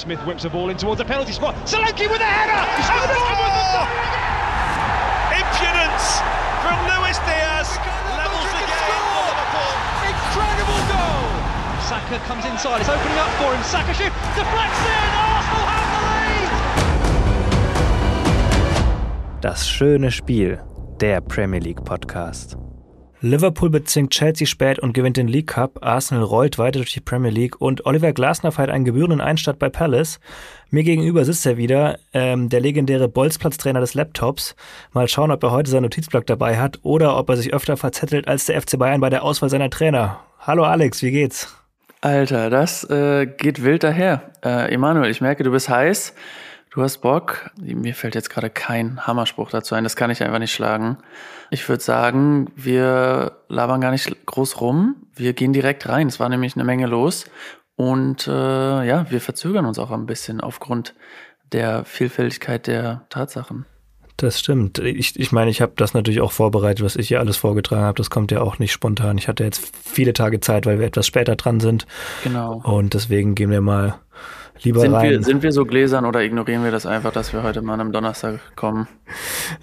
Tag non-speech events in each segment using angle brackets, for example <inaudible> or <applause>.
Smith whips a ball in towards the penalty spot. Solanke with a header! Oh, Impudence from Luis Diaz levels the game for Liverpool. Incredible goal! Saka comes inside, it's opening up for him. Saka shoot, deflects in, Arsenal have the lead! Das schöne Spiel, der Premier League Podcast. Liverpool bezwingt Chelsea spät und gewinnt den League Cup. Arsenal rollt weiter durch die Premier League und Oliver Glasner feiert einen gebührenden Einstand bei Palace. Mir gegenüber sitzt er wieder, ähm, der legendäre Bolzplatztrainer des Laptops. Mal schauen, ob er heute seinen Notizblock dabei hat oder ob er sich öfter verzettelt als der FC Bayern bei der Auswahl seiner Trainer. Hallo Alex, wie geht's? Alter, das äh, geht wild daher. Äh, Emanuel, ich merke, du bist heiß. Du hast Bock. Mir fällt jetzt gerade kein Hammerspruch dazu ein. Das kann ich einfach nicht schlagen. Ich würde sagen, wir labern gar nicht groß rum. Wir gehen direkt rein. Es war nämlich eine Menge los. Und äh, ja, wir verzögern uns auch ein bisschen aufgrund der Vielfältigkeit der Tatsachen. Das stimmt. Ich, ich meine, ich habe das natürlich auch vorbereitet, was ich hier alles vorgetragen habe. Das kommt ja auch nicht spontan. Ich hatte jetzt viele Tage Zeit, weil wir etwas später dran sind. Genau. Und deswegen gehen wir mal lieber sind rein. Wir, sind wir so gläsern oder ignorieren wir das einfach, dass wir heute mal an einem Donnerstag kommen?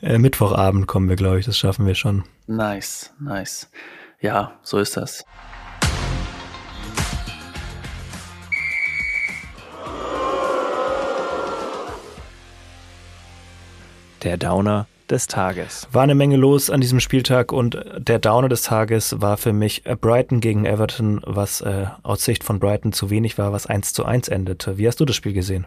Äh, Mittwochabend kommen wir, glaube ich. Das schaffen wir schon. Nice, nice. Ja, so ist das. Der Downer des Tages. War eine Menge los an diesem Spieltag und der Downer des Tages war für mich Brighton gegen Everton, was äh, aus Sicht von Brighton zu wenig war, was 1 zu 1 endete. Wie hast du das Spiel gesehen?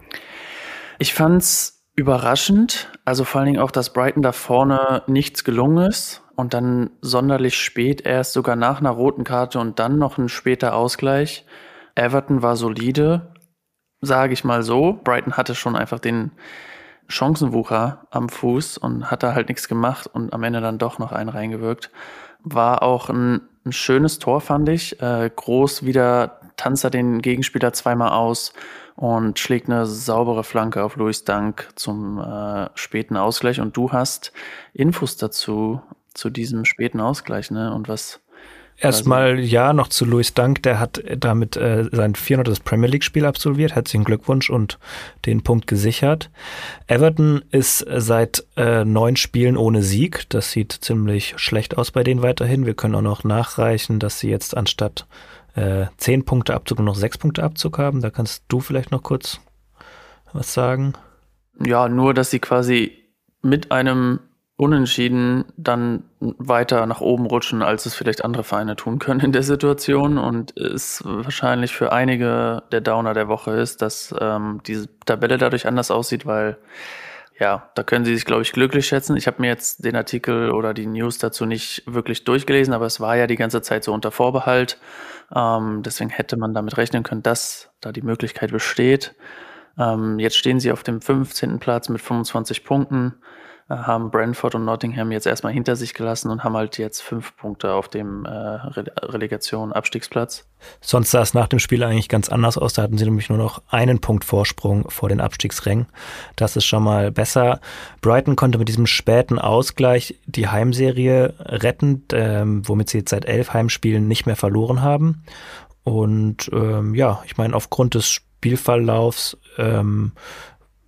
Ich fand's überraschend, also vor allen Dingen auch, dass Brighton da vorne nichts gelungen ist und dann sonderlich spät erst sogar nach einer roten Karte und dann noch ein später Ausgleich. Everton war solide, sage ich mal so. Brighton hatte schon einfach den Chancenwucher am Fuß und hat da halt nichts gemacht und am Ende dann doch noch einen reingewirkt. War auch ein, ein schönes Tor, fand ich. Äh, groß wieder tanzt er den Gegenspieler zweimal aus und schlägt eine saubere Flanke auf Louis Dank zum äh, späten Ausgleich. Und du hast Infos dazu, zu diesem späten Ausgleich, ne? Und was Erstmal ja noch zu Louis Dunk, der hat damit äh, sein 400. Premier League Spiel absolviert. Herzlichen Glückwunsch und den Punkt gesichert. Everton ist seit äh, neun Spielen ohne Sieg. Das sieht ziemlich schlecht aus bei denen weiterhin. Wir können auch noch nachreichen, dass sie jetzt anstatt äh, zehn Punkte Abzug noch sechs Punkte Abzug haben. Da kannst du vielleicht noch kurz was sagen. Ja, nur, dass sie quasi mit einem Unentschieden dann weiter nach oben rutschen, als es vielleicht andere Vereine tun können in der Situation und es wahrscheinlich für einige der Downer der Woche ist, dass ähm, diese Tabelle dadurch anders aussieht, weil ja, da können sie sich, glaube ich, glücklich schätzen. Ich habe mir jetzt den Artikel oder die News dazu nicht wirklich durchgelesen, aber es war ja die ganze Zeit so unter Vorbehalt. Ähm, deswegen hätte man damit rechnen können, dass da die Möglichkeit besteht. Ähm, jetzt stehen sie auf dem 15. Platz mit 25 Punkten haben Brentford und Nottingham jetzt erstmal hinter sich gelassen und haben halt jetzt fünf Punkte auf dem äh, Relegation Abstiegsplatz. Sonst sah es nach dem Spiel eigentlich ganz anders aus. Da hatten sie nämlich nur noch einen Punkt Vorsprung vor den Abstiegsrängen. Das ist schon mal besser. Brighton konnte mit diesem späten Ausgleich die Heimserie retten, ähm, womit sie jetzt seit elf Heimspielen nicht mehr verloren haben. Und ähm, ja, ich meine, aufgrund des Spielverlaufs ähm,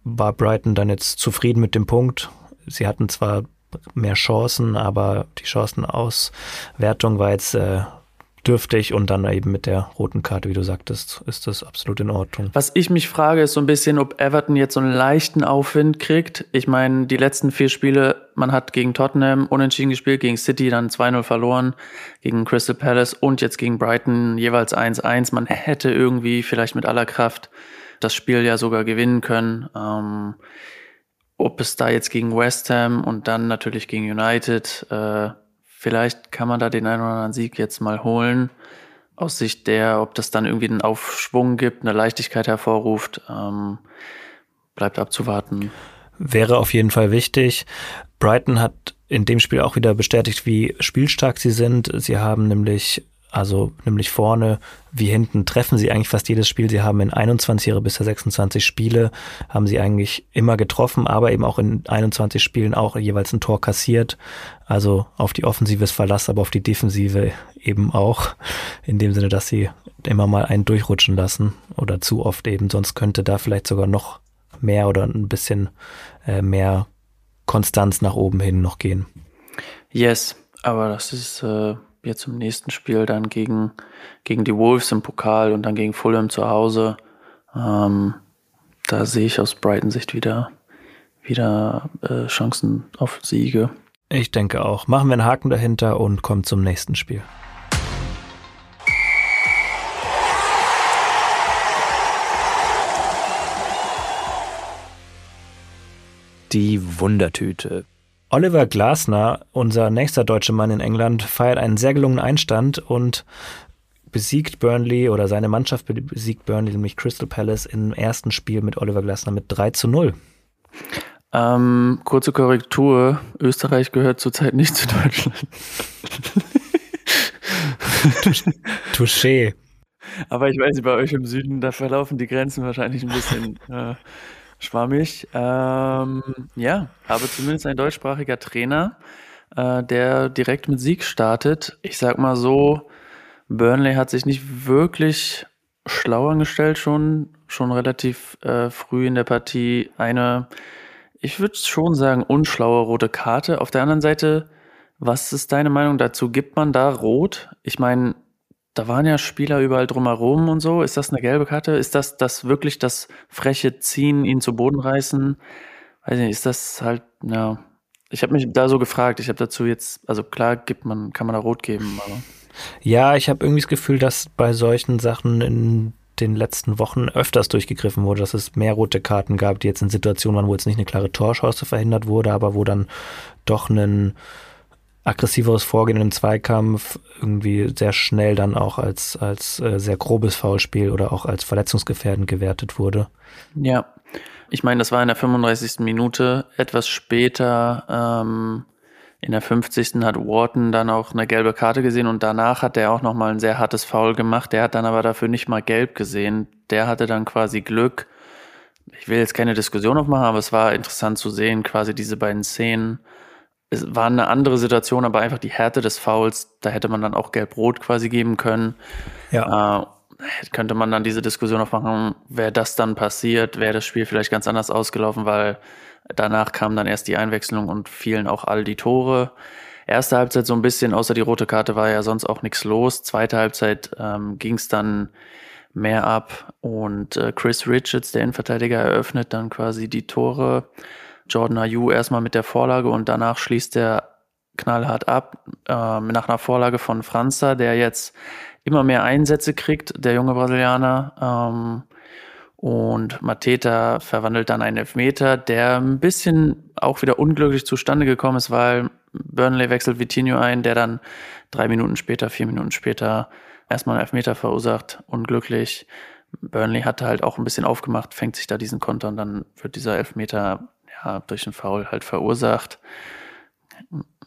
war Brighton dann jetzt zufrieden mit dem Punkt sie hatten zwar mehr Chancen, aber die Chancenauswertung war jetzt äh, dürftig und dann eben mit der roten Karte, wie du sagtest, ist das absolut in Ordnung. Was ich mich frage, ist so ein bisschen, ob Everton jetzt so einen leichten Aufwind kriegt. Ich meine, die letzten vier Spiele, man hat gegen Tottenham unentschieden gespielt, gegen City dann 2-0 verloren, gegen Crystal Palace und jetzt gegen Brighton jeweils 1-1. Man hätte irgendwie vielleicht mit aller Kraft das Spiel ja sogar gewinnen können. Ähm, ob es da jetzt gegen West Ham und dann natürlich gegen United, äh, vielleicht kann man da den einen oder anderen Sieg jetzt mal holen. Aus Sicht der, ob das dann irgendwie einen Aufschwung gibt, eine Leichtigkeit hervorruft, ähm, bleibt abzuwarten. Wäre auf jeden Fall wichtig. Brighton hat in dem Spiel auch wieder bestätigt, wie spielstark sie sind. Sie haben nämlich Also nämlich vorne wie hinten treffen sie eigentlich fast jedes Spiel. Sie haben in 21 ihrer bisher 26 Spiele, haben sie eigentlich immer getroffen, aber eben auch in 21 Spielen auch jeweils ein Tor kassiert. Also auf die Offensive ist Verlass, aber auf die Defensive eben auch. In dem Sinne, dass sie immer mal einen durchrutschen lassen oder zu oft eben. Sonst könnte da vielleicht sogar noch mehr oder ein bisschen äh, mehr Konstanz nach oben hin noch gehen. Yes, aber das ist äh, jetzt im nächsten Spiel dann gegen, gegen die Wolves im Pokal und dann gegen Fulham zu Hause. Ähm, da sehe ich aus Brighton Sicht wieder, wieder äh, Chancen auf Siege. Ich denke auch. Machen wir einen Haken dahinter und kommen zum nächsten Spiel. Die Wundertüte. Oliver Glasner, unser nächster deutscher Mann in England, feiert einen sehr gelungenen Einstand und besiegt Burnley oder seine Mannschaft besiegt Burnley, nämlich Crystal Palace, im ersten Spiel mit Oliver Glasner mit 3 zu 0. Ähm, kurze Korrektur. Österreich gehört zurzeit nicht zu Deutschland. <laughs> Touché. Aber ich weiß, bei euch im Süden, da verlaufen die Grenzen wahrscheinlich ein bisschen äh, Schwammig. Ähm, ja, aber zumindest ein deutschsprachiger Trainer, äh, der direkt mit Sieg startet. Ich sag mal so, Burnley hat sich nicht wirklich schlau angestellt, schon, schon relativ äh, früh in der Partie eine, ich würde schon sagen, unschlaue rote Karte. Auf der anderen Seite, was ist deine Meinung dazu? Gibt man da rot? Ich meine, da waren ja Spieler überall drumherum und so. Ist das eine gelbe Karte? Ist das das wirklich das freche Ziehen, ihn zu Boden reißen? Weiß nicht, ist das halt, ja. Ich habe mich da so gefragt. Ich habe dazu jetzt, also klar gibt man, kann man da rot geben, aber. Ja, ich habe irgendwie das Gefühl, dass bei solchen Sachen in den letzten Wochen öfters durchgegriffen wurde, dass es mehr rote Karten gab, die jetzt in Situationen waren, wo jetzt nicht eine klare Torchance verhindert wurde, aber wo dann doch ein aggressiveres Vorgehen im Zweikampf irgendwie sehr schnell dann auch als, als äh, sehr grobes Foulspiel oder auch als verletzungsgefährdend gewertet wurde. Ja, ich meine, das war in der 35. Minute. Etwas später, ähm, in der 50. hat Wharton dann auch eine gelbe Karte gesehen und danach hat er auch nochmal ein sehr hartes Foul gemacht. Der hat dann aber dafür nicht mal gelb gesehen. Der hatte dann quasi Glück. Ich will jetzt keine Diskussion aufmachen, aber es war interessant zu sehen, quasi diese beiden Szenen es war eine andere Situation, aber einfach die Härte des Fouls, da hätte man dann auch gelb-rot quasi geben können. Ja. Äh, könnte man dann diese Diskussion noch machen, wäre das dann passiert, wäre das Spiel vielleicht ganz anders ausgelaufen, weil danach kam dann erst die Einwechslung und fielen auch all die Tore. Erste Halbzeit so ein bisschen, außer die rote Karte war ja sonst auch nichts los. Zweite Halbzeit ähm, ging es dann mehr ab und äh, Chris Richards, der Innenverteidiger, eröffnet dann quasi die Tore. Jordan Ayew erstmal mit der Vorlage und danach schließt er knallhart ab äh, nach einer Vorlage von Franza, der jetzt immer mehr Einsätze kriegt, der junge Brasilianer. Ähm, und Mateta verwandelt dann einen Elfmeter, der ein bisschen auch wieder unglücklich zustande gekommen ist, weil Burnley wechselt Vitinho ein, der dann drei Minuten später, vier Minuten später erstmal einen Elfmeter verursacht. Unglücklich. Burnley hatte halt auch ein bisschen aufgemacht, fängt sich da diesen Konter und dann wird dieser Elfmeter ja, durch einen Foul halt verursacht.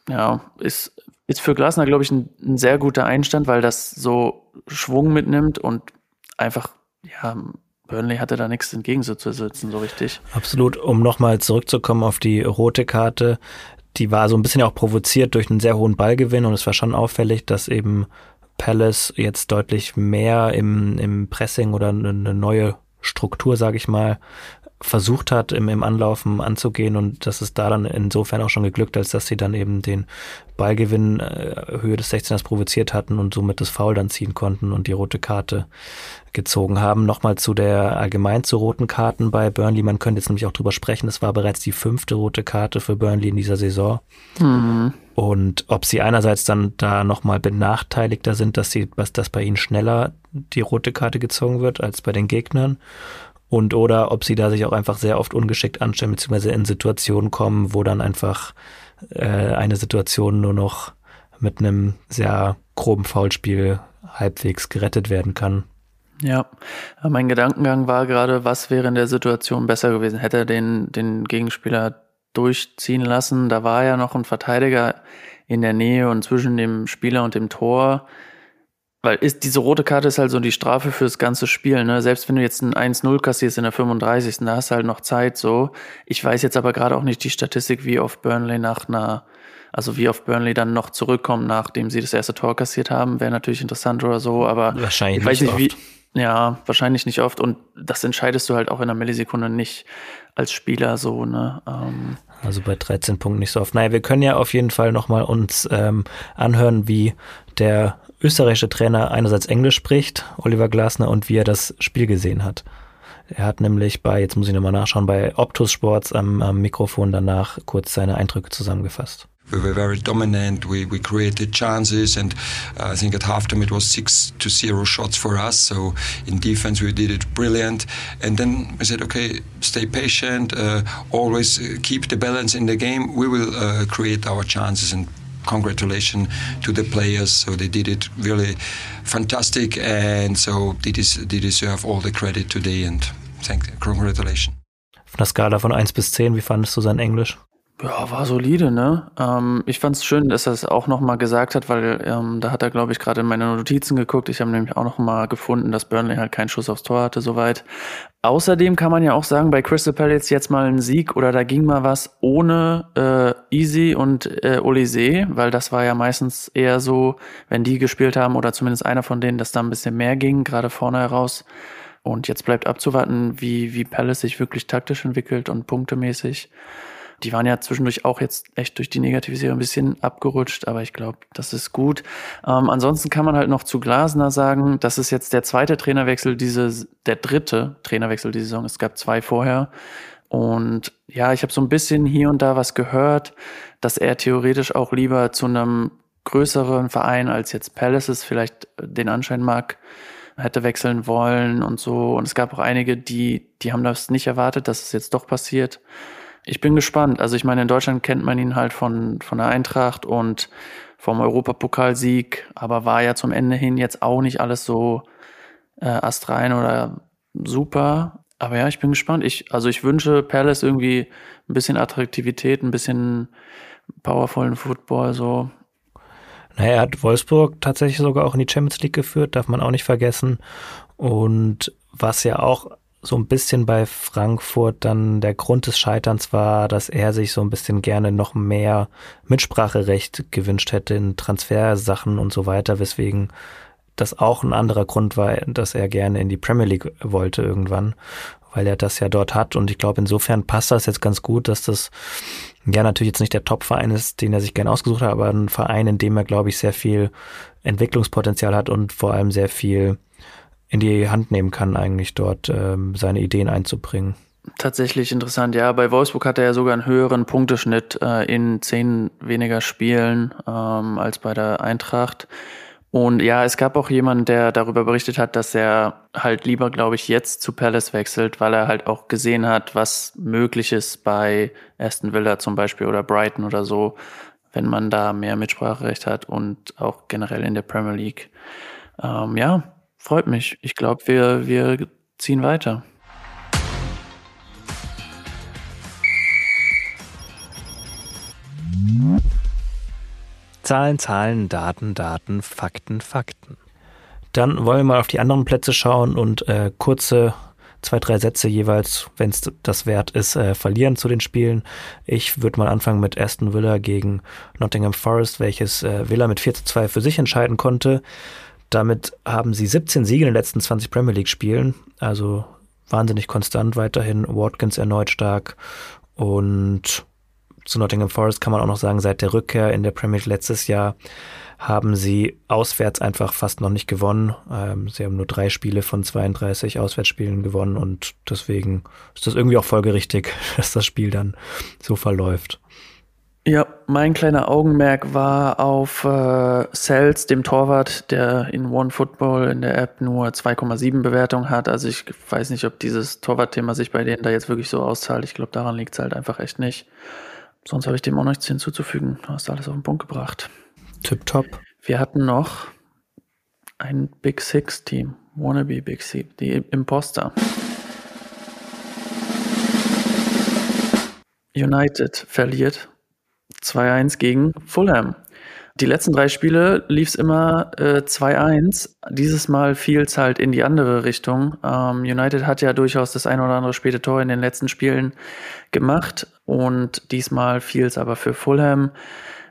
Ja, ist, ist für Glasner, glaube ich, ein, ein, sehr guter Einstand, weil das so Schwung mitnimmt und einfach, ja, Burnley hatte da nichts entgegenzusetzen, so richtig. Absolut. Um nochmal zurückzukommen auf die rote Karte, die war so ein bisschen auch provoziert durch einen sehr hohen Ballgewinn und es war schon auffällig, dass eben Palace jetzt deutlich mehr im, im Pressing oder eine neue Struktur, sage ich mal, versucht hat, im, im Anlaufen anzugehen und das ist da dann insofern auch schon geglückt, als dass sie dann eben den Ballgewinn äh, Höhe des 16ers provoziert hatten und somit das Foul dann ziehen konnten und die rote Karte gezogen haben. Nochmal zu der allgemein zu roten Karten bei Burnley. Man könnte jetzt nämlich auch drüber sprechen. Es war bereits die fünfte rote Karte für Burnley in dieser Saison. Mhm. Und ob sie einerseits dann da nochmal benachteiligter sind, dass sie, was das bei ihnen schneller die rote Karte gezogen wird als bei den Gegnern und oder ob sie da sich auch einfach sehr oft ungeschickt anstellen, beziehungsweise in Situationen kommen, wo dann einfach äh, eine Situation nur noch mit einem sehr groben Foulspiel halbwegs gerettet werden kann. Ja, mein Gedankengang war gerade, was wäre in der Situation besser gewesen? Hätte er den, den Gegenspieler durchziehen lassen? Da war ja noch ein Verteidiger in der Nähe und zwischen dem Spieler und dem Tor Weil ist, diese rote Karte ist halt so die Strafe fürs ganze Spiel. Ne? Selbst wenn du jetzt ein 1-0 kassierst in der 35. Da hast du halt noch Zeit so. Ich weiß jetzt aber gerade auch nicht die Statistik, wie oft Burnley nach einer, also wie oft Burnley dann noch zurückkommt, nachdem sie das erste Tor kassiert haben. Wäre natürlich interessant oder so, aber Wahrscheinlich ich weiß nicht nicht, wie. Ja, wahrscheinlich nicht oft. Und das entscheidest du halt auch in einer Millisekunde nicht als Spieler so, ne? Ähm, Also bei 13 Punkten nicht so oft. Naja, wir können ja auf jeden Fall nochmal uns ähm, anhören, wie der österreichische Trainer einerseits Englisch spricht, Oliver Glasner, und wie er das Spiel gesehen hat. Er hat nämlich bei, jetzt muss ich nochmal nachschauen, bei Optus Sports am, am Mikrofon danach kurz seine Eindrücke zusammengefasst. We were very dominant. We, we created chances, and uh, I think at halftime it was six to zero shots for us. So in defense we did it brilliant. And then we said, okay, stay patient, uh, always uh, keep the balance in the game. We will uh, create our chances. And congratulations to the players. So they did it really fantastic, and so they, des they deserve all the credit today. And thank, congratulations. Auf einer Skala von 1 bis 10, wie fandest du sein Englisch? Ja, war solide, ne? Ähm, ich fand's schön, dass er es auch nochmal gesagt hat, weil ähm, da hat er, glaube ich, gerade in meine Notizen geguckt. Ich habe nämlich auch nochmal gefunden, dass Burnley halt keinen Schuss aufs Tor hatte, soweit. Außerdem kann man ja auch sagen, bei Crystal Palace jetzt mal ein Sieg oder da ging mal was ohne äh, Easy und äh, Olise, weil das war ja meistens eher so, wenn die gespielt haben oder zumindest einer von denen, dass da ein bisschen mehr ging, gerade vorne heraus. Und jetzt bleibt abzuwarten, wie, wie Palace sich wirklich taktisch entwickelt und punktemäßig. Die waren ja zwischendurch auch jetzt echt durch die negative Serie ein bisschen abgerutscht, aber ich glaube, das ist gut. Ähm, ansonsten kann man halt noch zu Glasner sagen, das ist jetzt der zweite Trainerwechsel, diese, der dritte Trainerwechsel diese Saison. Es gab zwei vorher. Und ja, ich habe so ein bisschen hier und da was gehört, dass er theoretisch auch lieber zu einem größeren Verein als jetzt Palaces vielleicht den Anschein mag, hätte wechseln wollen und so. Und es gab auch einige, die, die haben das nicht erwartet, dass es jetzt doch passiert. Ich bin gespannt. Also ich meine, in Deutschland kennt man ihn halt von, von der Eintracht und vom Europapokalsieg, aber war ja zum Ende hin jetzt auch nicht alles so äh, astrein oder super. Aber ja, ich bin gespannt. Ich, also ich wünsche Palace irgendwie ein bisschen Attraktivität, ein bisschen powervollen Football, so. Naja, er hat Wolfsburg tatsächlich sogar auch in die Champions League geführt, darf man auch nicht vergessen. Und was ja auch so ein bisschen bei Frankfurt dann der Grund des Scheiterns war, dass er sich so ein bisschen gerne noch mehr Mitspracherecht gewünscht hätte in Transfersachen und so weiter, weswegen das auch ein anderer Grund war, dass er gerne in die Premier League wollte irgendwann, weil er das ja dort hat. Und ich glaube, insofern passt das jetzt ganz gut, dass das ja natürlich jetzt nicht der Top-Verein ist, den er sich gerne ausgesucht hat, aber ein Verein, in dem er, glaube ich, sehr viel Entwicklungspotenzial hat und vor allem sehr viel in die Hand nehmen kann, eigentlich dort ähm, seine Ideen einzubringen. Tatsächlich interessant, ja. Bei Wolfsburg hat er ja sogar einen höheren Punkteschnitt äh, in zehn weniger Spielen ähm, als bei der Eintracht. Und ja, es gab auch jemanden, der darüber berichtet hat, dass er halt lieber, glaube ich, jetzt zu Palace wechselt, weil er halt auch gesehen hat, was möglich ist bei Aston Villa zum Beispiel oder Brighton oder so, wenn man da mehr Mitspracherecht hat und auch generell in der Premier League. Ähm, ja, freut mich. Ich glaube, wir, wir ziehen weiter. Zahlen, Zahlen, Daten, Daten, Fakten, Fakten. Dann wollen wir mal auf die anderen Plätze schauen und äh, kurze zwei, drei Sätze jeweils, wenn es das wert ist, äh, verlieren zu den Spielen. Ich würde mal anfangen mit Aston Villa gegen Nottingham Forest, welches äh, Villa mit 4 zu 2 für sich entscheiden konnte. Damit haben sie 17 Siege in den letzten 20 Premier League Spielen, also wahnsinnig konstant weiterhin. Watkins erneut stark und zu Nottingham Forest kann man auch noch sagen, seit der Rückkehr in der Premier League letztes Jahr haben sie auswärts einfach fast noch nicht gewonnen. Ähm, sie haben nur drei Spiele von 32 Auswärtsspielen gewonnen und deswegen ist das irgendwie auch folgerichtig, <laughs> dass das Spiel dann so verläuft. Ja, mein kleiner Augenmerk war auf äh, Cells, dem Torwart, der in One Football in der App nur 2,7 Bewertung hat. Also ich weiß nicht, ob dieses Torwartthema sich bei denen da jetzt wirklich so auszahlt. Ich glaube, daran liegt es halt einfach echt nicht. Sonst habe ich dem auch nichts hinzuzufügen. Du hast alles auf den Punkt gebracht. Tipptopp. Wir hatten noch ein Big Six Team. Wannabe Big Six, die Imposter. United verliert 2-1 gegen Fulham. Die letzten drei Spiele lief es immer äh, 2-1. Dieses Mal fiel es halt in die andere Richtung. Ähm, United hat ja durchaus das ein oder andere späte Tor in den letzten Spielen gemacht und diesmal fiel es aber für Fulham.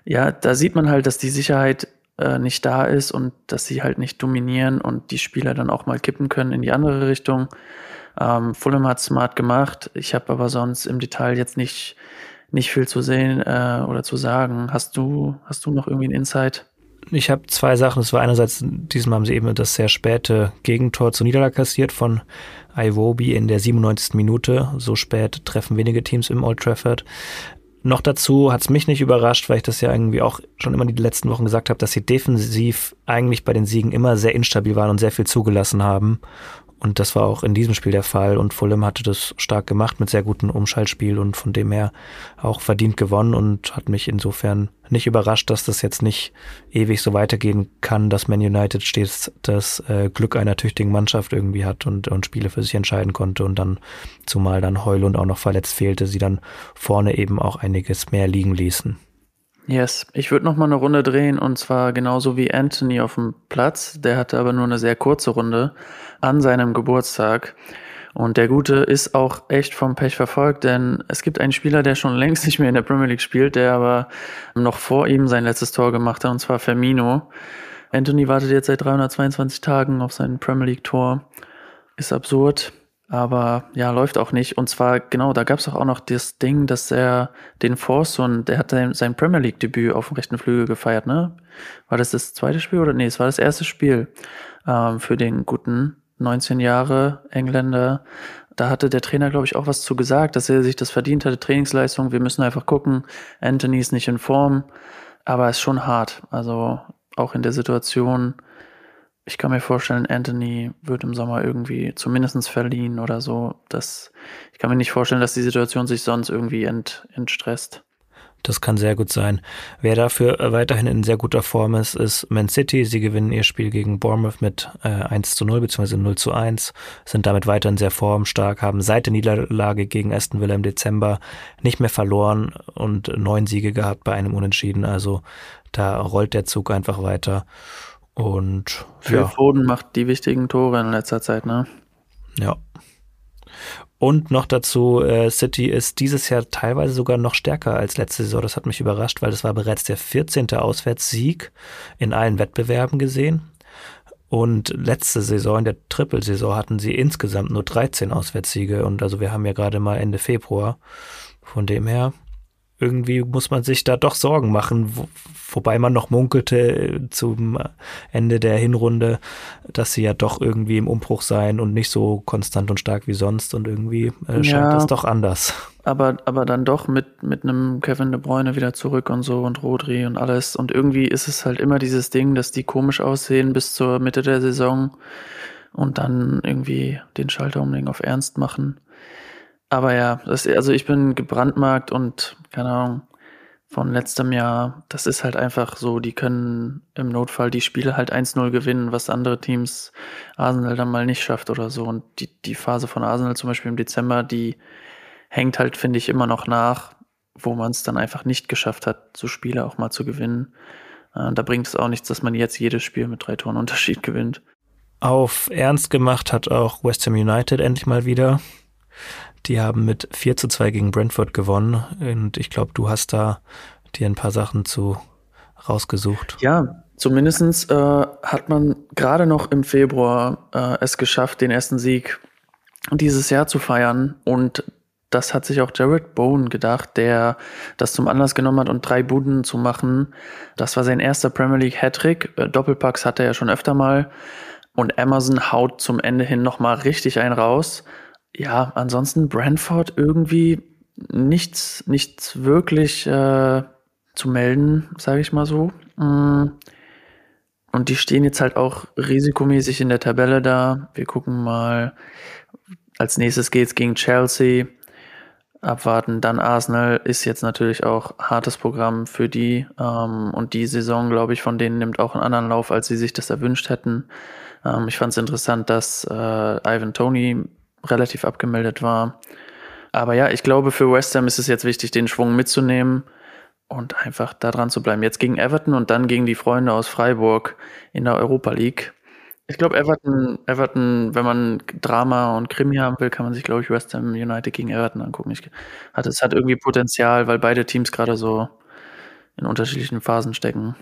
Ja, da sieht man halt, dass die Sicherheit äh, nicht da ist und dass sie halt nicht dominieren und die Spieler dann auch mal kippen können in die andere Richtung. Ähm, Fulham hat smart gemacht. Ich habe aber sonst im Detail jetzt nicht nicht viel zu sehen äh, oder zu sagen. Hast du, hast du noch irgendwie einen Insight? Ich habe zwei Sachen. Es war einerseits, diesmal haben sie eben das sehr späte Gegentor zur Niederlage kassiert von Iwobi in der 97. Minute. So spät treffen wenige Teams im Old Trafford. Noch dazu hat es mich nicht überrascht, weil ich das ja irgendwie auch schon immer die letzten Wochen gesagt habe, dass sie defensiv eigentlich bei den Siegen immer sehr instabil waren und sehr viel zugelassen haben. Und das war auch in diesem Spiel der Fall. Und Fulham hatte das stark gemacht mit sehr gutem Umschaltspiel und von dem her auch verdient gewonnen und hat mich insofern nicht überrascht, dass das jetzt nicht ewig so weitergehen kann, dass Man United stets das äh, Glück einer tüchtigen Mannschaft irgendwie hat und, und Spiele für sich entscheiden konnte und dann, zumal dann Heulund auch noch verletzt fehlte, sie dann vorne eben auch einiges mehr liegen ließen. Yes, ich würde noch mal eine Runde drehen und zwar genauso wie Anthony auf dem Platz. Der hatte aber nur eine sehr kurze Runde an seinem Geburtstag. Und der Gute ist auch echt vom Pech verfolgt, denn es gibt einen Spieler, der schon <laughs> längst nicht mehr in der Premier League spielt, der aber noch vor ihm sein letztes Tor gemacht hat, und zwar Firmino. Anthony wartet jetzt seit 322 Tagen auf sein Premier League Tor. Ist absurd. Aber ja, läuft auch nicht. Und zwar, genau, da gab es auch noch das Ding, dass er den Forson, der hat sein Premier League-Debüt auf dem rechten Flügel gefeiert, ne? War das das zweite Spiel oder nee, es war das erste Spiel ähm, für den guten 19 Jahre Engländer. Da hatte der Trainer, glaube ich, auch was zu gesagt, dass er sich das verdient hatte, Trainingsleistung. Wir müssen einfach gucken. Anthony ist nicht in Form, aber ist schon hart. Also auch in der Situation ich kann mir vorstellen, Anthony wird im Sommer irgendwie zumindest verliehen oder so. Das, ich kann mir nicht vorstellen, dass die Situation sich sonst irgendwie ent, entstresst. Das kann sehr gut sein. Wer dafür weiterhin in sehr guter Form ist, ist Man City. Sie gewinnen ihr Spiel gegen Bournemouth mit äh, 1 zu 0 bzw. 0 zu 1, sind damit weiterhin sehr formstark, haben seit der Niederlage gegen Aston Villa im Dezember nicht mehr verloren und neun Siege gehabt bei einem Unentschieden. Also da rollt der Zug einfach weiter. Und Phil ja. Foden macht die wichtigen Tore in letzter Zeit, ne? Ja. Und noch dazu, äh, City ist dieses Jahr teilweise sogar noch stärker als letzte Saison. Das hat mich überrascht, weil das war bereits der 14. Auswärtssieg in allen Wettbewerben gesehen. Und letzte Saison, in der Triple-Saison, hatten sie insgesamt nur 13 Auswärtssiege. Und also wir haben ja gerade mal Ende Februar. Von dem her, irgendwie muss man sich da doch Sorgen machen, wo, wobei man noch munkelte äh, zum Ende der Hinrunde, dass sie ja doch irgendwie im Umbruch seien und nicht so konstant und stark wie sonst und irgendwie äh, scheint ja, das doch anders. Aber, aber dann doch mit, mit einem Kevin De Bruyne wieder zurück und so und Rodri und alles und irgendwie ist es halt immer dieses Ding, dass die komisch aussehen bis zur Mitte der Saison und dann irgendwie den Schalter umlegen auf Ernst machen. Aber ja, das, also ich bin gebrandmarkt und keine Ahnung, von letztem Jahr, das ist halt einfach so, die können im Notfall die Spiele halt 1-0 gewinnen, was andere Teams Arsenal dann mal nicht schafft oder so. Und die, die Phase von Arsenal zum Beispiel im Dezember, die hängt halt, finde ich, immer noch nach, wo man es dann einfach nicht geschafft hat, so Spiele auch mal zu gewinnen. Äh, da bringt es auch nichts, dass man jetzt jedes Spiel mit drei Toren Unterschied gewinnt. Auf Ernst gemacht hat auch West Ham United endlich mal wieder. Die haben mit 4 zu 2 gegen Brentford gewonnen. Und ich glaube, du hast da dir ein paar Sachen zu rausgesucht. Ja, zumindest äh, hat man gerade noch im Februar äh, es geschafft, den ersten Sieg dieses Jahr zu feiern. Und das hat sich auch Jared Bowen gedacht, der das zum Anlass genommen hat und drei Buden zu machen. Das war sein erster Premier League Hattrick. Äh, Doppelpacks hatte er ja schon öfter mal. Und Amazon haut zum Ende hin nochmal richtig einen raus ja, ansonsten Brentford irgendwie nichts, nichts wirklich äh, zu melden, sage ich mal so. Mm. Und die stehen jetzt halt auch risikomäßig in der Tabelle da. Wir gucken mal. Als nächstes geht's gegen Chelsea. Abwarten. Dann Arsenal ist jetzt natürlich auch hartes Programm für die. Ähm, und die Saison, glaube ich, von denen nimmt auch einen anderen Lauf, als sie sich das erwünscht hätten. Ähm, ich fand es interessant, dass äh, Ivan Tony relativ abgemeldet war. Aber ja, ich glaube, für West Ham ist es jetzt wichtig, den Schwung mitzunehmen. und einfach da dran zu bleiben. Jetzt gegen Everton und dann gegen die Freunde aus Freiburg in der Europa League. Ich glaube, Everton, Everton, wenn man Drama und Krimi haben will, kann man sich, glaube ich, West Ham United gegen Everton angucken. Ich, hat, es hat irgendwie Potenzial, weil beide Teams gerade so in unterschiedlichen Phasen stecken.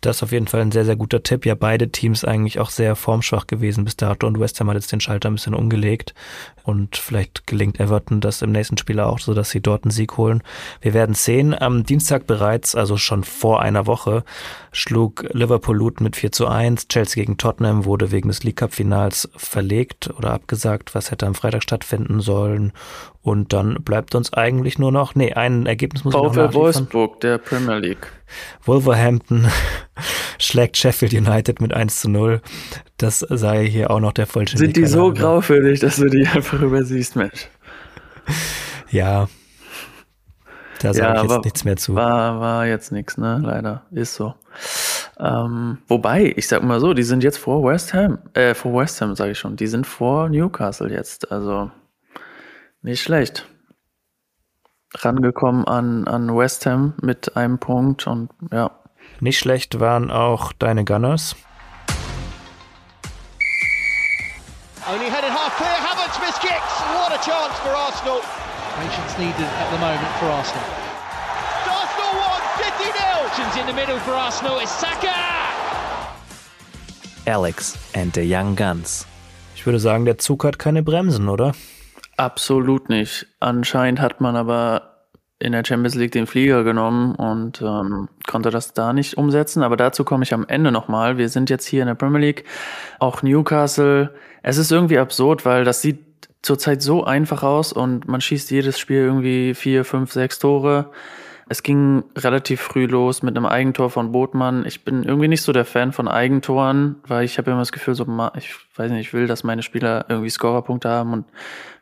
Das ist auf jeden Fall ein sehr, sehr guter Tipp. Ja, beide Teams eigentlich auch sehr formschwach gewesen bis dato und West Ham hat jetzt den Schalter ein bisschen umgelegt und vielleicht gelingt Everton das im nächsten Spiel auch, so dass sie dort einen Sieg holen. Wir werden sehen. Am Dienstag bereits, also schon vor einer Woche, schlug Liverpool Luton mit 4 zu 1. Chelsea gegen Tottenham wurde wegen des League Cup Finals verlegt oder abgesagt, was hätte am Freitag stattfinden sollen. Und dann bleibt uns eigentlich nur noch, nee, ein Ergebnis muss VfL ich noch Wolfsburg, der Premier League. Wolverhampton <laughs> schlägt Sheffield United mit 1 zu 0. Das sei hier auch noch der Vollständigkeit. Sind die so grau für dich, dass du die einfach übersiehst, Mensch? Ja. Da sage ja, ich jetzt nichts mehr zu. War, war jetzt nichts, ne? Leider. Ist so. Ähm, wobei, ich sag mal so, die sind jetzt vor West Ham, äh, vor West Ham sage ich schon, die sind vor Newcastle jetzt. Also nicht schlecht. Rangekommen an, an West Ham mit einem Punkt und ja. Nicht schlecht waren auch deine Gunners. Only headed half clear, Havertz missed kicks. What a chance for Arsenal. Patience needed at the moment for Arsenal. Arsenal won, City nil. in the middle for Arsenal is Saka. Alex and the Young Guns. Ich würde sagen, der Zug hat keine Bremsen, oder? Absolut nicht. Anscheinend hat man aber in der Champions League den Flieger genommen und ähm, konnte das da nicht umsetzen. Aber dazu komme ich am Ende nochmal. Wir sind jetzt hier in der Premier League. Auch Newcastle. Es ist irgendwie absurd, weil das sieht zurzeit so einfach aus und man schießt jedes Spiel irgendwie vier, fünf, sechs Tore. Es ging relativ früh los mit einem Eigentor von Botmann. Ich bin irgendwie nicht so der Fan von Eigentoren, weil ich habe immer das Gefühl, so ich weiß nicht, ich will, dass meine Spieler irgendwie Scorerpunkte haben und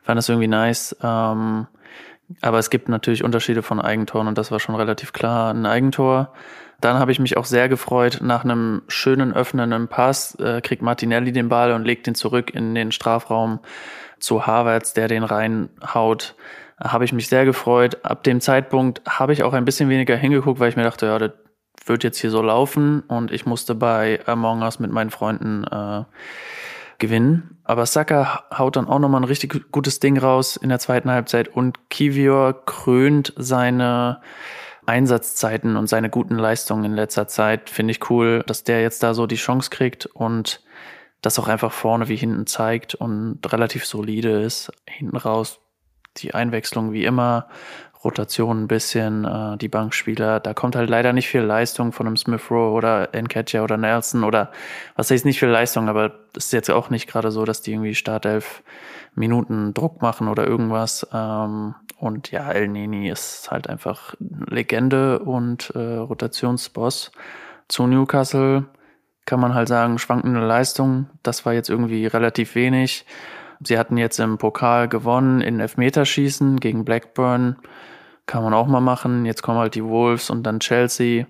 fand das irgendwie nice. Ähm, aber es gibt natürlich Unterschiede von Eigentoren und das war schon relativ klar ein Eigentor. Dann habe ich mich auch sehr gefreut, nach einem schönen öffnenden Pass äh, kriegt Martinelli den Ball und legt ihn zurück in den Strafraum zu Havertz, der den reinhaut habe ich mich sehr gefreut. Ab dem Zeitpunkt habe ich auch ein bisschen weniger hingeguckt, weil ich mir dachte, ja, das wird jetzt hier so laufen und ich musste bei Among Us mit meinen Freunden äh, gewinnen. Aber Saka haut dann auch nochmal ein richtig gutes Ding raus in der zweiten Halbzeit und Kivior krönt seine Einsatzzeiten und seine guten Leistungen in letzter Zeit. Finde ich cool, dass der jetzt da so die Chance kriegt und das auch einfach vorne wie hinten zeigt und relativ solide ist. Hinten raus die Einwechslung wie immer, Rotation ein bisschen, äh, die Bankspieler, da kommt halt leider nicht viel Leistung von einem Smith Rowe oder Enketcher oder Nelson oder was heißt nicht viel Leistung, aber es ist jetzt auch nicht gerade so, dass die irgendwie Startelf Minuten Druck machen oder irgendwas. Ähm, und ja, El Nini ist halt einfach Legende und äh, Rotationsboss. Zu Newcastle kann man halt sagen, schwankende Leistung. Das war jetzt irgendwie relativ wenig. Sie hatten jetzt im Pokal gewonnen in Elfmeterschießen gegen Blackburn. Kann man auch mal machen. Jetzt kommen halt die Wolves und dann Chelsea.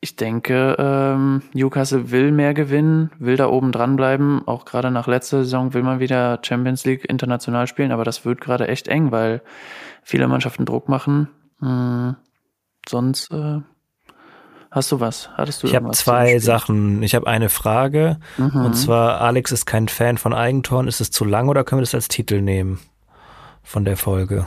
Ich denke, ähm, Newcastle will mehr gewinnen, will da oben dranbleiben. Auch gerade nach letzter Saison will man wieder Champions League international spielen, aber das wird gerade echt eng, weil viele Mannschaften Druck machen. Hm, sonst äh, Hast du was? Hattest du Ich habe zwei Sachen. Ich habe eine Frage. Mhm. Und zwar, Alex ist kein Fan von Eigentoren. Ist es zu lang oder können wir das als Titel nehmen von der Folge?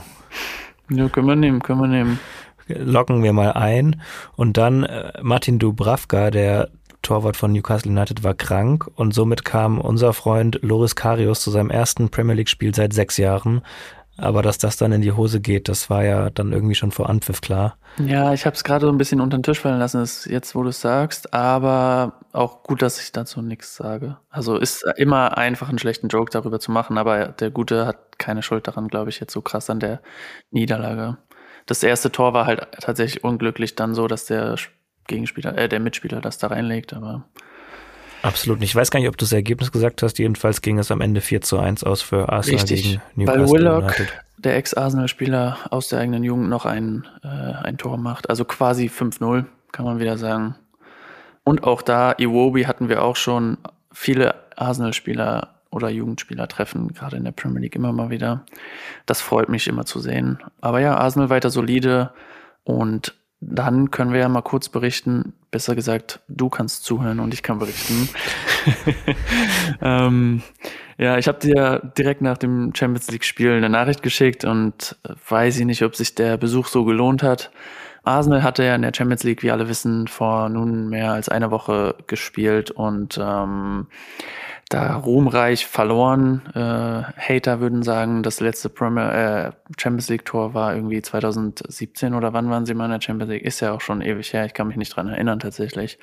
Ja, können wir nehmen, können wir nehmen. Locken wir mal ein. Und dann äh, Martin Dubravka, der Torwart von Newcastle United, war krank und somit kam unser Freund Loris Karius zu seinem ersten Premier League Spiel seit sechs Jahren. Aber dass das dann in die Hose geht, das war ja dann irgendwie schon vor Anpfiff klar. Ja, ich habe es gerade so ein bisschen unter den Tisch fallen lassen, ist jetzt, wo du es sagst, aber auch gut, dass ich dazu nichts sage. Also ist immer einfach einen schlechten Joke darüber zu machen, aber der Gute hat keine Schuld daran, glaube ich, jetzt so krass an der Niederlage. Das erste Tor war halt tatsächlich unglücklich dann so, dass der Gegenspieler, äh, der Mitspieler das da reinlegt, aber Absolut nicht. Ich weiß gar nicht, ob du das Ergebnis gesagt hast. Jedenfalls ging es am Ende 4 zu 1 aus für Arsenal Richtig, gegen Newcastle weil Willock, der Ex-Arsenal-Spieler aus der eigenen Jugend, noch ein, äh, ein Tor macht. Also quasi 5-0, kann man wieder sagen. Und auch da, Iwobi hatten wir auch schon viele Arsenal-Spieler oder Jugendspieler treffen, gerade in der Premier League immer mal wieder. Das freut mich immer zu sehen. Aber ja, Arsenal weiter solide und dann können wir ja mal kurz berichten. Besser gesagt, du kannst zuhören und ich kann berichten. <laughs> ähm, ja, ich habe dir direkt nach dem Champions League-Spiel eine Nachricht geschickt und weiß ich nicht, ob sich der Besuch so gelohnt hat. Arsenal hatte ja in der Champions League, wie alle wissen, vor nun mehr als einer Woche gespielt und ähm, da ruhmreich verloren. Äh, Hater würden sagen, das letzte Premier, äh, Champions League Tor war irgendwie 2017 oder wann waren sie mal in der Champions League? Ist ja auch schon ewig her. Ich kann mich nicht dran erinnern tatsächlich.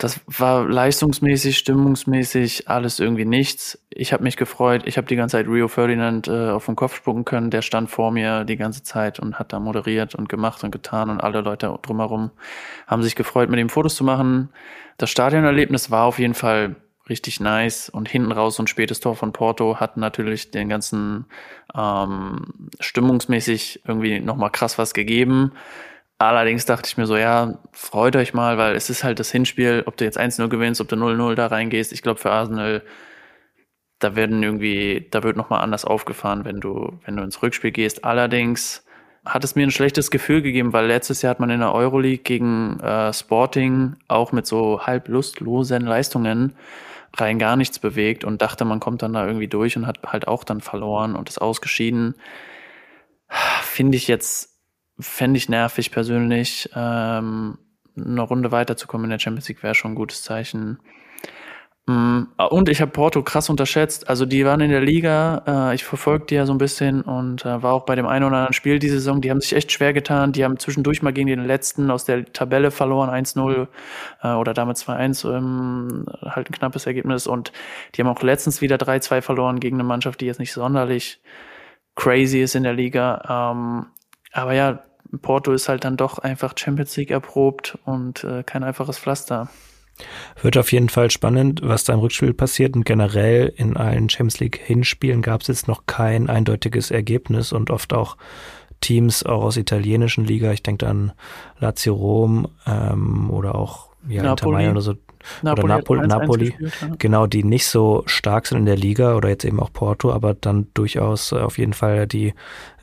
Das war leistungsmäßig, stimmungsmäßig alles irgendwie nichts. Ich habe mich gefreut. Ich habe die ganze Zeit Rio Ferdinand äh, auf den Kopf spucken können. Der stand vor mir die ganze Zeit und hat da moderiert und gemacht und getan und alle Leute drumherum haben sich gefreut, mit ihm Fotos zu machen. Das Stadionerlebnis war auf jeden Fall richtig nice. Und hinten raus so ein spätes Tor von Porto hat natürlich den ganzen ähm, stimmungsmäßig irgendwie nochmal krass was gegeben. Allerdings dachte ich mir so, ja, freut euch mal, weil es ist halt das Hinspiel, ob du jetzt 1-0 gewinnst, ob du 0-0 da reingehst. Ich glaube, für Arsenal, da werden irgendwie, da wird nochmal anders aufgefahren, wenn du, wenn du ins Rückspiel gehst. Allerdings hat es mir ein schlechtes Gefühl gegeben, weil letztes Jahr hat man in der Euroleague gegen äh, Sporting auch mit so halb lustlosen Leistungen rein gar nichts bewegt und dachte, man kommt dann da irgendwie durch und hat halt auch dann verloren und ist ausgeschieden. Finde ich jetzt, fände ich nervig persönlich. Ähm, eine Runde weiterzukommen in der Champions League wäre schon ein gutes Zeichen. Mm, und ich habe Porto krass unterschätzt. Also die waren in der Liga, äh, ich verfolge die ja so ein bisschen und äh, war auch bei dem einen oder anderen Spiel diese Saison. Die haben sich echt schwer getan. Die haben zwischendurch mal gegen den letzten aus der Tabelle verloren, 1-0 äh, oder damit 2-1, ähm, halt ein knappes Ergebnis. Und die haben auch letztens wieder 3-2 verloren gegen eine Mannschaft, die jetzt nicht sonderlich crazy ist in der Liga. Ähm, aber ja, Porto ist halt dann doch einfach Champions League erprobt und äh, kein einfaches Pflaster. Wird auf jeden Fall spannend, was da im Rückspiel passiert. Und generell in allen Champions League Hinspielen gab es jetzt noch kein eindeutiges Ergebnis und oft auch Teams auch aus italienischen Liga. Ich denke an Lazio Rom ähm, oder auch ja, Inter Mailand oder so, Napoli oder Napoli, Napoli gespielt, ja. genau, die nicht so stark sind in der Liga oder jetzt eben auch Porto, aber dann durchaus äh, auf jeden Fall die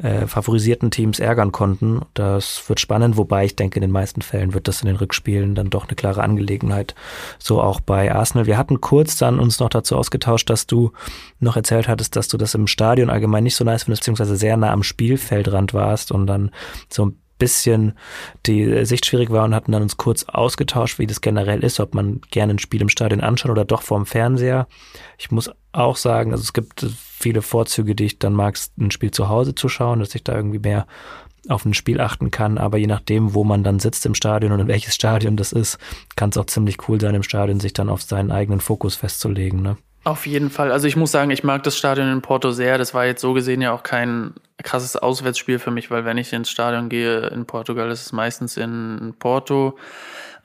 äh, favorisierten Teams ärgern konnten. Das wird spannend, wobei ich denke, in den meisten Fällen wird das in den Rückspielen dann doch eine klare Angelegenheit. So auch bei Arsenal. Wir hatten kurz dann uns noch dazu ausgetauscht, dass du noch erzählt hattest, dass du das im Stadion allgemein nicht so nice findest, beziehungsweise sehr nah am Spielfeldrand warst und dann so ein bisschen die Sicht schwierig war und hatten dann uns kurz ausgetauscht, wie das generell ist, ob man gerne ein Spiel im Stadion anschaut oder doch vorm Fernseher. Ich muss auch sagen, also es gibt viele Vorzüge, die ich dann mag, ein Spiel zu Hause zu schauen, dass ich da irgendwie mehr auf ein Spiel achten kann, aber je nachdem, wo man dann sitzt im Stadion und in welches Stadion das ist, kann es auch ziemlich cool sein, im Stadion sich dann auf seinen eigenen Fokus festzulegen. Ne? Auf jeden Fall. Also ich muss sagen, ich mag das Stadion in Porto sehr. Das war jetzt so gesehen ja auch kein krasses Auswärtsspiel für mich, weil wenn ich ins Stadion gehe in Portugal, ist es meistens in Porto.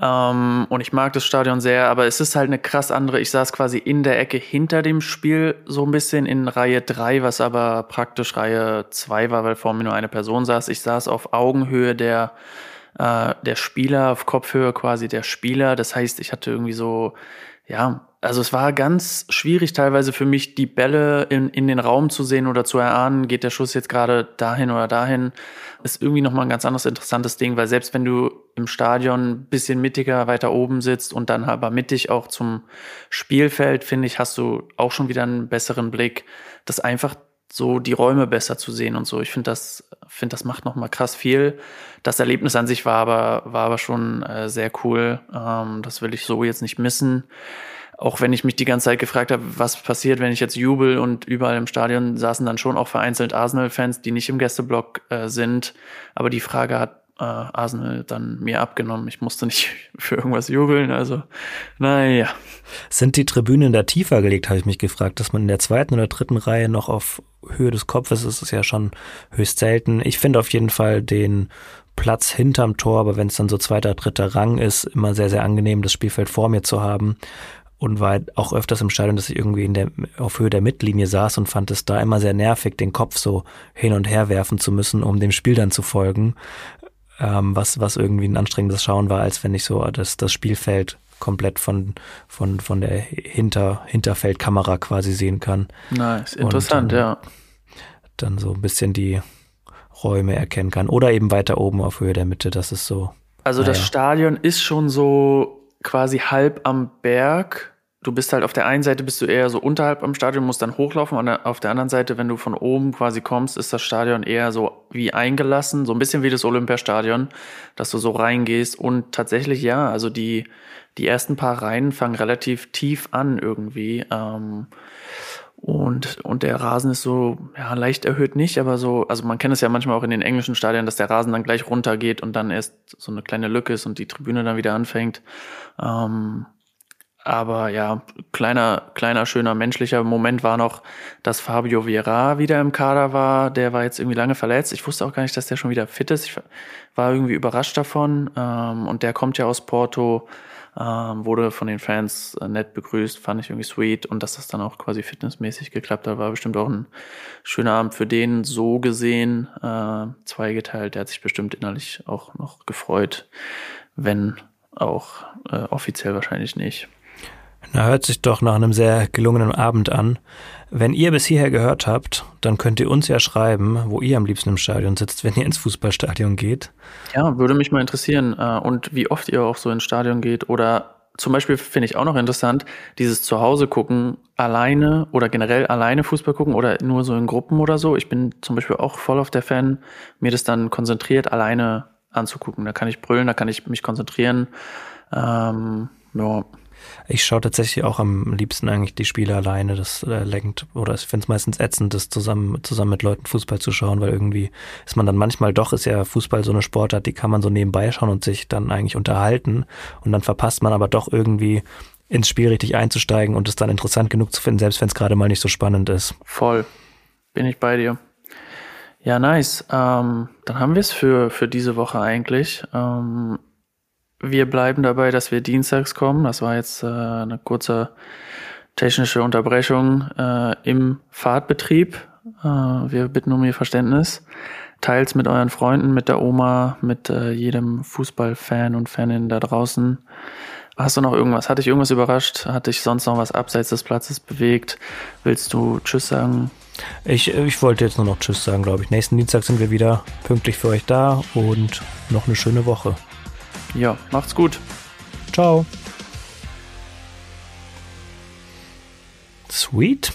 Ähm, und ich mag das Stadion sehr, aber es ist halt eine krass andere. Ich saß quasi in der Ecke hinter dem Spiel, so ein bisschen in Reihe 3, was aber praktisch Reihe 2 war, weil vor mir nur eine Person saß. Ich saß auf Augenhöhe der, äh, der Spieler, auf Kopfhöhe quasi der Spieler. Das heißt, ich hatte irgendwie so, ja, also es war ganz schwierig teilweise für mich, die Bälle in, in den Raum zu sehen oder zu erahnen, geht der Schuss jetzt gerade dahin oder dahin. Ist irgendwie nochmal ein ganz anderes interessantes Ding, weil selbst wenn du im Stadion ein bisschen mittiger weiter oben sitzt und dann aber mittig auch zum Spielfeld, finde ich, hast du auch schon wieder einen besseren Blick, das einfach so die Räume besser zu sehen und so. Ich finde das, finde das macht nochmal krass viel. Das Erlebnis an sich war aber, war aber schon äh, sehr cool. Ähm, das will ich so jetzt nicht missen auch wenn ich mich die ganze Zeit gefragt habe, was passiert, wenn ich jetzt jubel und überall im Stadion saßen dann schon auch vereinzelt Arsenal-Fans, die nicht im Gästeblock äh, sind. Aber die Frage hat äh, Arsenal dann mir abgenommen. Ich musste nicht <laughs> für irgendwas jubeln. Also, naja. Sind die Tribünen da tiefer gelegt, habe ich mich gefragt, dass man in der zweiten oder dritten Reihe noch auf Höhe des Kopfes ist, ist ja schon höchst selten. Ich finde auf jeden Fall den Platz hinterm Tor, aber wenn es dann so zweiter, dritter Rang ist, immer sehr, sehr angenehm, das Spielfeld vor mir zu haben und war auch öfters im Stadion, dass ich irgendwie in der, auf Höhe der Mittellinie saß und fand es da immer sehr nervig, den Kopf so hin und her werfen zu müssen, um dem Spiel dann zu folgen. Ähm, was, was irgendwie ein anstrengendes Schauen war, als wenn ich so das, das Spielfeld komplett von, von, von der Hinter, Hinterfeldkamera quasi sehen kann. Nice, interessant, dann, ja. Dann so ein bisschen die Räume erkennen kann. Oder eben weiter oben auf Höhe der Mitte, das ist so Also das Naja. Stadion ist schon so quasi halb am Berg. Du bist halt auf der einen Seite bist du eher so unterhalb am Stadion, musst dann hochlaufen. Und auf der anderen Seite, wenn du von oben quasi kommst, ist das Stadion eher so wie eingelassen, so ein bisschen wie das Olympiastadion, dass du so reingehst. Und tatsächlich ja, also die, die ersten paar Reihen fangen relativ tief an irgendwie. Ähm, und, und der Rasen ist so, ja, leicht erhöht nicht, aber so, also man kennt es ja manchmal auch in den englischen Stadien, dass der Rasen dann gleich runtergeht und dann erst so eine kleine Lücke ist und die Tribüne dann wieder anfängt. Ähm, aber ja, kleiner, kleiner, schöner menschlicher Moment war noch, dass Fabio Vieira wieder im Kader war. Der war jetzt irgendwie lange verletzt. Ich wusste auch gar nicht, dass der schon wieder fit ist. Ich war irgendwie überrascht davon. Ähm, und der kommt ja aus Porto, ähm, wurde von den Fans äh, nett begrüßt, fand ich irgendwie sweet. Und dass das dann auch quasi fitnessmäßig geklappt hat, war bestimmt auch ein schöner Abend für den. So gesehen, äh, zweigeteilt. Der hat sich bestimmt innerlich auch noch gefreut, wenn auch äh, offiziell wahrscheinlich nicht. Na, hört sich doch nach einem sehr gelungenen Abend an. Wenn ihr bis hierher gehört habt, dann könnt ihr uns ja schreiben, wo ihr am liebsten im Stadion sitzt, wenn ihr ins Fußballstadion geht. Ja, würde mich mal interessieren. Äh, und wie oft ihr auch so ins Stadion geht oder zum Beispiel finde ich auch noch interessant, dieses Zuhause gucken, alleine oder generell alleine Fußball gucken oder nur so in Gruppen oder so. Ich bin zum Beispiel auch voll auf der Fan, mir das dann konzentriert alleine anzugucken. Da kann ich brüllen, da kann ich mich konzentrieren. Ähm, ja. Ich schaue tatsächlich auch am liebsten eigentlich die Spiele alleine. Das äh, lenkt, oder ich finde es meistens ätzend, das zusammen, zusammen mit Leuten Fußball zu schauen, weil irgendwie ist man dann manchmal doch, ist ja Fußball so eine Sportart, die kann man so nebenbei schauen und sich dann eigentlich unterhalten. Und dann verpasst man aber doch irgendwie ins Spiel richtig einzusteigen und es dann interessant genug zu finden, selbst wenn es gerade mal nicht so spannend ist. Voll. Bin ich bei dir. Ja, nice. Ähm, dann haben wir es für, für diese Woche eigentlich. Ähm, wir bleiben dabei, dass wir dienstags kommen. Das war jetzt äh, eine kurze technische Unterbrechung äh, im Fahrtbetrieb. Äh, wir bitten um Ihr Verständnis. Teils mit euren Freunden, mit der Oma, mit äh, jedem Fußballfan und Fanin da draußen. Hast du noch irgendwas? Hat dich irgendwas überrascht? Hat dich sonst noch was abseits des Platzes bewegt? Willst du Tschüss sagen? Ich, ich wollte jetzt nur noch Tschüss sagen, glaube ich. Nächsten Dienstag sind wir wieder pünktlich für euch da und noch eine schöne Woche. Ja, macht's gut. Ciao. Sweet.